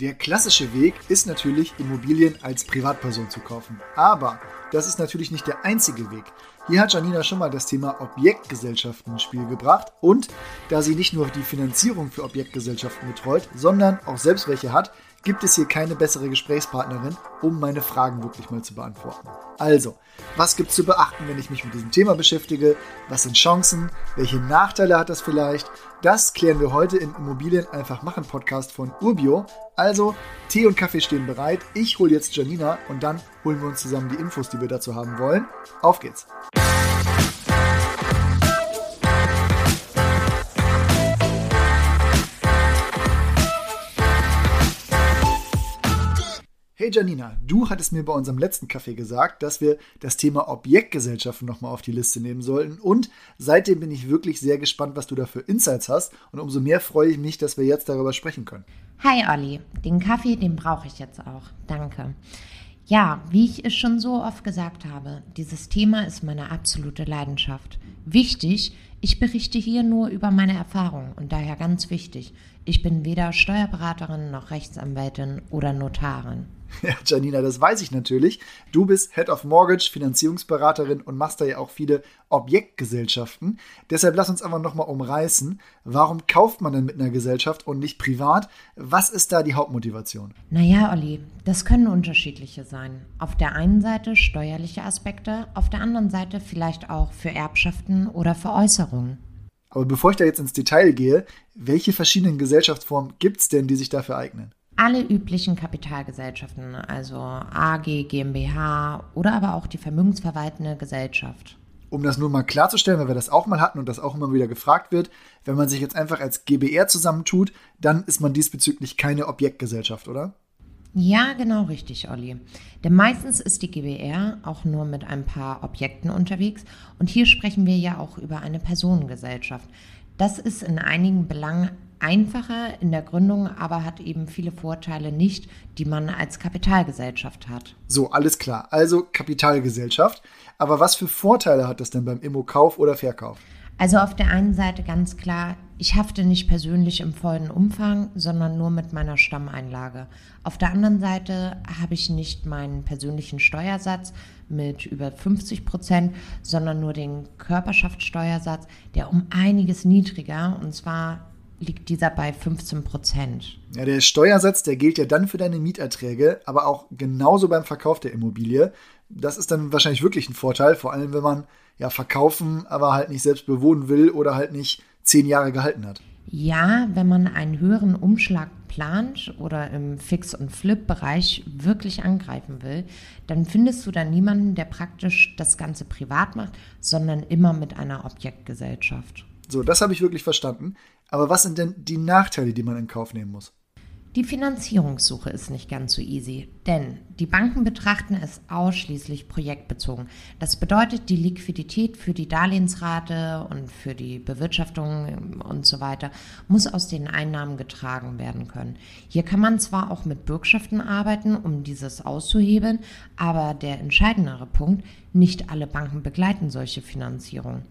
Der klassische Weg ist natürlich, Immobilien als Privatperson zu kaufen. Aber das ist natürlich nicht der einzige Weg. Hier hat Janina schon mal das Thema Objektgesellschaften ins Spiel gebracht und da sie nicht nur die Finanzierung für Objektgesellschaften betreut, sondern auch selbst welche hat, gibt es hier keine bessere Gesprächspartnerin, um meine Fragen wirklich mal zu beantworten. Also, was gibt es zu beachten, wenn ich mich mit diesem Thema beschäftige? Was sind Chancen? Welche Nachteile hat das vielleicht? Das klären wir heute im Immobilien einfach machen Podcast von Urbio. Also, Tee und Kaffee stehen bereit. Ich hole jetzt Janina und dann holen wir uns zusammen die Infos, die wir dazu haben wollen. Auf geht's! Hey Janina, du hattest mir bei unserem letzten Kaffee gesagt, dass wir das Thema Objektgesellschaften nochmal auf die Liste nehmen sollten. Und seitdem bin ich wirklich sehr gespannt, was du da für Insights hast. Und umso mehr freue ich mich, dass wir jetzt darüber sprechen können. Hi Olli, den Kaffee, den brauche ich jetzt auch. Danke. Ja, wie ich es schon so oft gesagt habe, dieses Thema ist meine absolute Leidenschaft. Wichtig, ich berichte hier nur über meine Erfahrungen und daher ganz wichtig, ich bin weder Steuerberaterin noch Rechtsanwältin oder Notarin. Ja, Janina, das weiß ich natürlich. Du bist Head of Mortgage, Finanzierungsberaterin und machst da ja auch viele Objektgesellschaften. Deshalb lass uns einfach nochmal umreißen. Warum kauft man denn mit einer Gesellschaft und nicht privat? Was ist da die Hauptmotivation? Naja, Olli, das können unterschiedliche sein. Auf der einen Seite steuerliche Aspekte, auf der anderen Seite vielleicht auch für Erbschaften oder Veräußerungen. Aber bevor ich da jetzt ins Detail gehe, welche verschiedenen Gesellschaftsformen gibt es denn, die sich dafür eignen? Alle üblichen Kapitalgesellschaften, also AG, GmbH oder aber auch die vermögensverwaltende Gesellschaft. Um das nur mal klarzustellen, weil wir das auch mal hatten und das auch immer wieder gefragt wird, wenn man sich jetzt einfach als GBR zusammentut, dann ist man diesbezüglich keine Objektgesellschaft, oder? Ja, genau richtig, Olli. Denn meistens ist die GBR auch nur mit ein paar Objekten unterwegs und hier sprechen wir ja auch über eine Personengesellschaft. Das ist in einigen Belangen einfacher in der Gründung, aber hat eben viele Vorteile nicht, die man als Kapitalgesellschaft hat. So, alles klar. Also Kapitalgesellschaft. Aber was für Vorteile hat das denn beim Immo-Kauf oder Verkauf? Also auf der einen Seite ganz klar, ich hafte nicht persönlich im vollen Umfang, sondern nur mit meiner Stammeinlage. Auf der anderen Seite habe ich nicht meinen persönlichen Steuersatz mit über 50 Prozent, sondern nur den Körperschaftssteuersatz, der um einiges niedriger, und zwar liegt dieser bei 15 Prozent. Ja, der Steuersatz, der gilt ja dann für deine Mieterträge, aber auch genauso beim Verkauf der Immobilie. Das ist dann wahrscheinlich wirklich ein Vorteil, vor allem wenn man ja verkaufen, aber halt nicht selbst bewohnen will oder halt nicht zehn Jahre gehalten hat. Ja, wenn man einen höheren Umschlag plant oder im Fix- und Flip-Bereich wirklich angreifen will, dann findest du da niemanden, der praktisch das Ganze privat macht, sondern immer mit einer Objektgesellschaft. So, das habe ich wirklich verstanden. Aber was sind denn die Nachteile, die man in Kauf nehmen muss? Die Finanzierungssuche ist nicht ganz so easy, denn die Banken betrachten es ausschließlich projektbezogen. Das bedeutet, die Liquidität für die Darlehensrate und für die Bewirtschaftung und so weiter muss aus den Einnahmen getragen werden können. Hier kann man zwar auch mit Bürgschaften arbeiten, um dieses auszuhebeln, aber der entscheidendere Punkt, nicht alle Banken begleiten solche Finanzierungen.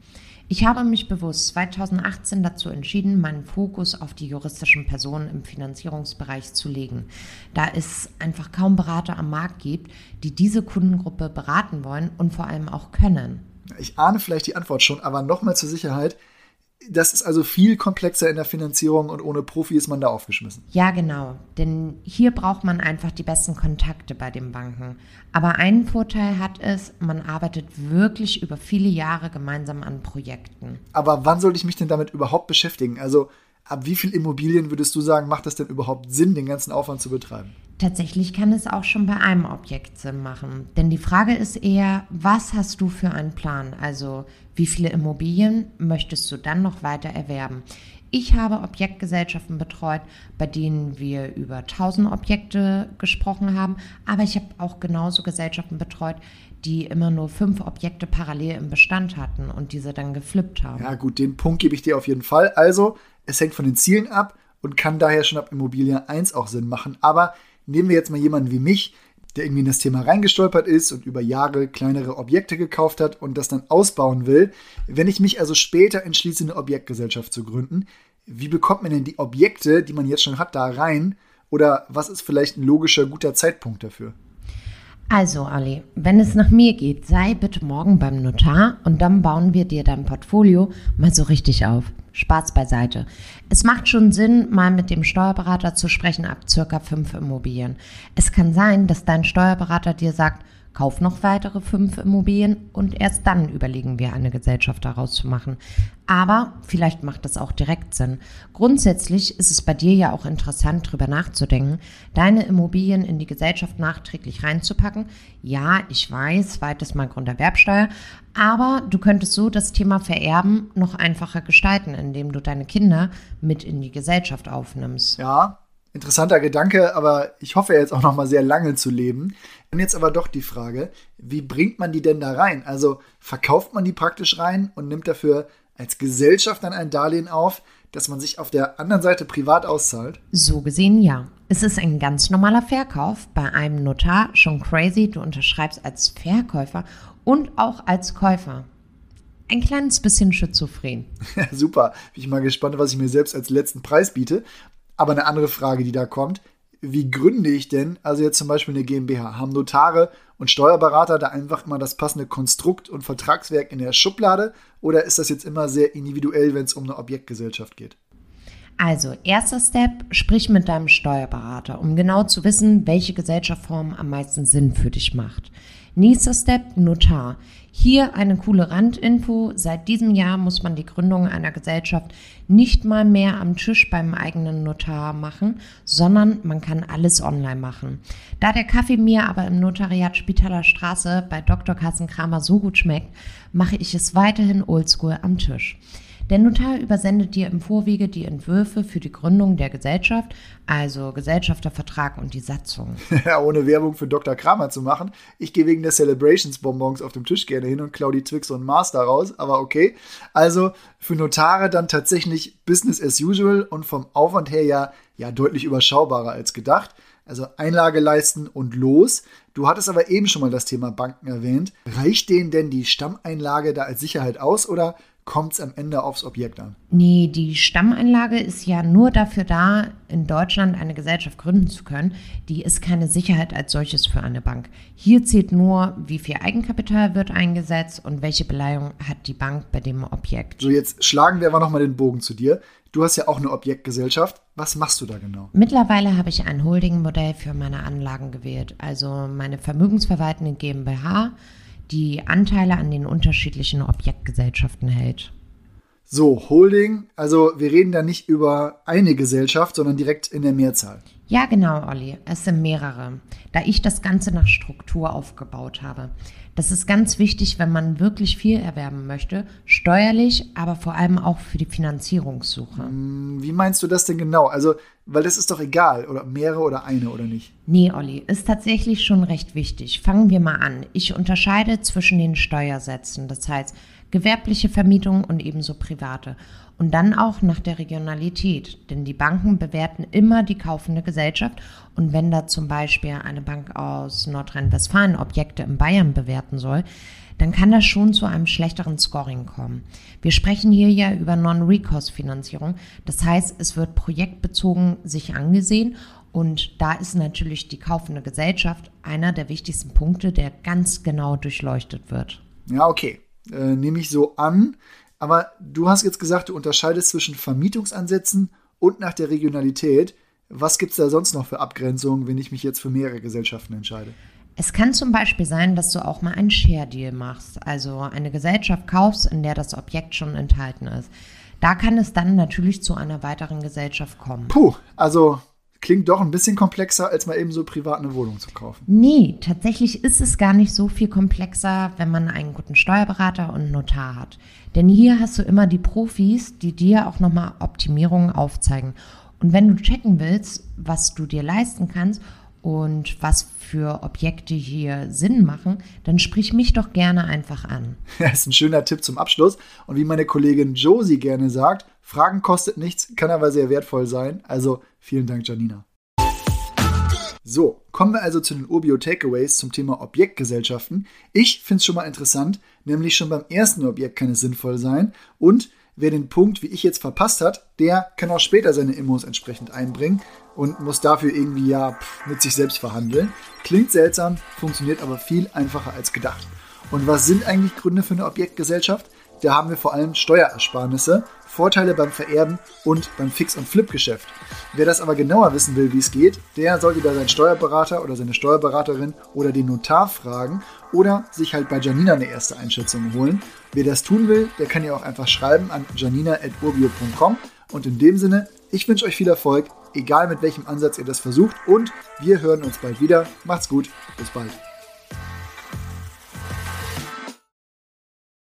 Ich habe mich bewusst 2018 dazu entschieden, meinen Fokus auf die juristischen Personen im Finanzierungsbereich zu legen, da es einfach kaum Berater am Markt gibt, die diese Kundengruppe beraten wollen und vor allem auch können. Ich ahne vielleicht die Antwort schon, aber nochmal zur Sicherheit, das ist also viel komplexer in der Finanzierung und ohne Profi ist man da aufgeschmissen. Ja, genau. Denn hier braucht man einfach die besten Kontakte bei den Banken. Aber einen Vorteil hat es, man arbeitet wirklich über viele Jahre gemeinsam an Projekten. Aber wann sollte ich mich denn damit überhaupt beschäftigen? Also ab wie viel Immobilien würdest du sagen, macht es denn überhaupt Sinn, den ganzen Aufwand zu betreiben? Tatsächlich kann es auch schon bei einem Objekt Sinn machen. Denn die Frage ist eher, was hast du für einen Plan? Also wie viele Immobilien möchtest du dann noch weiter erwerben? Ich habe Objektgesellschaften betreut, bei denen wir über 1000 Objekte gesprochen haben, aber ich habe auch genauso Gesellschaften betreut, die immer nur fünf Objekte parallel im Bestand hatten und diese dann geflippt haben. Ja gut, den Punkt gebe ich dir auf jeden Fall. Also, es hängt von den Zielen ab und kann daher schon ab Immobilie 1 auch Sinn machen. Aber nehmen wir jetzt mal jemanden wie mich, der irgendwie in das Thema reingestolpert ist und über Jahre kleinere Objekte gekauft hat und das dann ausbauen will. Wenn ich mich also später entschließe, eine Objektgesellschaft zu gründen, wie bekommt man denn die Objekte, die man jetzt schon hat, da rein Oder was ist vielleicht ein logischer, guter Zeitpunkt dafür? Also, Ali, wenn es nach mir geht, sei bitte morgen beim Notar und dann bauen wir dir dein Portfolio mal so richtig auf. Spaß beiseite. Es macht schon Sinn, mal mit dem Steuerberater zu sprechen ab circa fünf Immobilien. Es kann sein, dass dein Steuerberater dir sagt, kauf noch weitere fünf Immobilien und erst dann überlegen wir, eine Gesellschaft daraus zu machen. Aber vielleicht macht das auch direkt Sinn. Grundsätzlich ist es bei dir ja auch interessant, darüber nachzudenken, deine Immobilien in die Gesellschaft nachträglich reinzupacken. Ja, ich weiß, zweites Mal Grunderwerbsteuer, aber du könntest so das Thema Vererben noch einfacher gestalten, indem du deine Kinder mit in die Gesellschaft aufnimmst. Ja, interessanter Gedanke, aber ich hoffe jetzt auch noch mal sehr lange zu leben. Und jetzt aber doch die Frage, wie bringt man die denn da rein? Also verkauft man die praktisch rein und nimmt dafür als Gesellschaft dann ein Darlehen auf, dass man sich auf der anderen Seite privat auszahlt? So gesehen ja. Es ist ein ganz normaler Verkauf bei einem Notar, schon crazy, du unterschreibst als Verkäufer und auch als Käufer. Ein kleines bisschen schizophren. Super. Bin ich mal gespannt, was ich mir selbst als letzten Preis biete. Aber eine andere Frage, die da kommt, wie gründe ich denn, also jetzt zum Beispiel eine GmbH, haben Notare und Steuerberater da einfach immer das passende Konstrukt und Vertragswerk in der Schublade oder ist das jetzt immer sehr individuell, wenn es um eine Objektgesellschaft geht? Also, erster Step, sprich mit deinem Steuerberater, um genau zu wissen, welche Gesellschaftsform am meisten Sinn für dich macht. Nächster Step, Notar. Hier eine coole Randinfo. Seit diesem Jahr muss man die Gründung einer Gesellschaft nicht mal mehr am Tisch beim eigenen Notar machen, sondern man kann alles online machen. Da der Kaffee mir aber im Notariat Spitaler Straße bei Dr. Carsten Kramer so gut schmeckt, mache ich es weiterhin oldschool am Tisch. Der Notar übersendet dir im Vorwege die Entwürfe für die Gründung der Gesellschaft, also Gesellschaftervertrag und die Satzung. Ja, ohne Werbung für Dr. Kramer zu machen. Ich gehe wegen der Celebrations-Bonbons auf dem Tisch gerne hin und klaue die Twix und Mars daraus, aber okay. Also für Notare dann tatsächlich Business as usual und vom Aufwand her ja, ja deutlich überschaubarer als gedacht. Also Einlage leisten und los. Du hattest aber eben schon mal das Thema Banken erwähnt. Reicht denen denn die Stammeinlage da als Sicherheit aus oder kommt es am Ende aufs Objekt an? Nee, die Stammeinlage ist ja nur dafür da, in Deutschland eine Gesellschaft gründen zu können. Die ist keine Sicherheit als solches für eine Bank. Hier zählt nur, wie viel Eigenkapital wird eingesetzt und welche Beleihung hat die Bank bei dem Objekt. So, jetzt schlagen wir aber nochmal den Bogen zu dir. Du hast ja auch eine Objektgesellschaft. Was machst du da genau? Mittlerweile habe ich ein Holding-Modell für meine Anlagen gewählt, also meine vermögensverwaltende GmbH die Anteile an den unterschiedlichen Objektgesellschaften hält. So, Holding, also wir reden da nicht über eine Gesellschaft, sondern direkt in der Mehrzahl. Ja, genau, Olli. Es sind mehrere, da ich das Ganze nach Struktur aufgebaut habe. Das ist ganz wichtig, wenn man wirklich viel erwerben möchte, steuerlich, aber vor allem auch für die Finanzierungssuche. Hm, wie meinst du das denn genau? Also, weil das ist doch egal, oder mehrere oder eine oder nicht. Nee, Olli, ist tatsächlich schon recht wichtig. Fangen wir mal an. Ich unterscheide zwischen den Steuersätzen, das heißt gewerbliche Vermietung und ebenso private. Und dann auch nach der Regionalität, denn die Banken bewerten immer die kaufende Gesellschaft. Und wenn da zum Beispiel eine Bank aus Nordrhein-Westfalen Objekte in Bayern bewerten soll, dann kann das schon zu einem schlechteren Scoring kommen. Wir sprechen hier ja über Non-Recourse-Finanzierung. Das heißt, es wird projektbezogen sich angesehen und da ist natürlich die kaufende Gesellschaft einer der wichtigsten Punkte, der ganz genau durchleuchtet wird. Ja, okay. Äh, nehme ich so an. Aber du hast jetzt gesagt, du unterscheidest zwischen Vermietungsansätzen und nach der Regionalität. Was gibt es da sonst noch für Abgrenzungen, wenn ich mich jetzt für mehrere Gesellschaften entscheide? Es kann zum Beispiel sein, dass du auch mal einen Share-Deal machst, also eine Gesellschaft kaufst, in der das Objekt schon enthalten ist. Da kann es dann natürlich zu einer weiteren Gesellschaft kommen. Puh, also klingt doch ein bisschen komplexer, als mal eben so privat eine Wohnung zu kaufen. Nee, tatsächlich ist es gar nicht so viel komplexer, wenn man einen guten Steuerberater und Notar hat. Denn hier hast du immer die Profis, die dir auch nochmal Optimierungen aufzeigen. Und wenn du checken willst, was du dir leisten kannst und was für Objekte hier Sinn machen, dann sprich mich doch gerne einfach an. Das ist ein schöner Tipp zum Abschluss. Und wie meine Kollegin Josie gerne sagt, Fragen kostet nichts, kann aber sehr wertvoll sein. Also vielen Dank, Janina. So, kommen wir also zu den Urbio Takeaways zum Thema Objektgesellschaften. Ich finde es schon mal interessant, nämlich schon beim ersten Objekt kann es sinnvoll sein und wer den Punkt, wie ich jetzt verpasst hat, der kann auch später seine Immos entsprechend einbringen und muss dafür irgendwie ja mit sich selbst verhandeln. Klingt seltsam, funktioniert aber viel einfacher als gedacht. Und was sind eigentlich Gründe für eine Objektgesellschaft? Da haben wir vor allem Steuerersparnisse, Vorteile beim Vererben und beim Fix- und Flip-Geschäft. Wer das aber genauer wissen will, wie es geht, der sollte da seinen Steuerberater oder seine Steuerberaterin oder den Notar fragen oder sich halt bei Janina eine erste Einschätzung holen. Wer das tun will, der kann ja auch einfach schreiben an janina.urbio.com und in dem Sinne, ich wünsche euch viel Erfolg, egal mit welchem Ansatz ihr das versucht und wir hören uns bald wieder. Macht's gut, bis bald.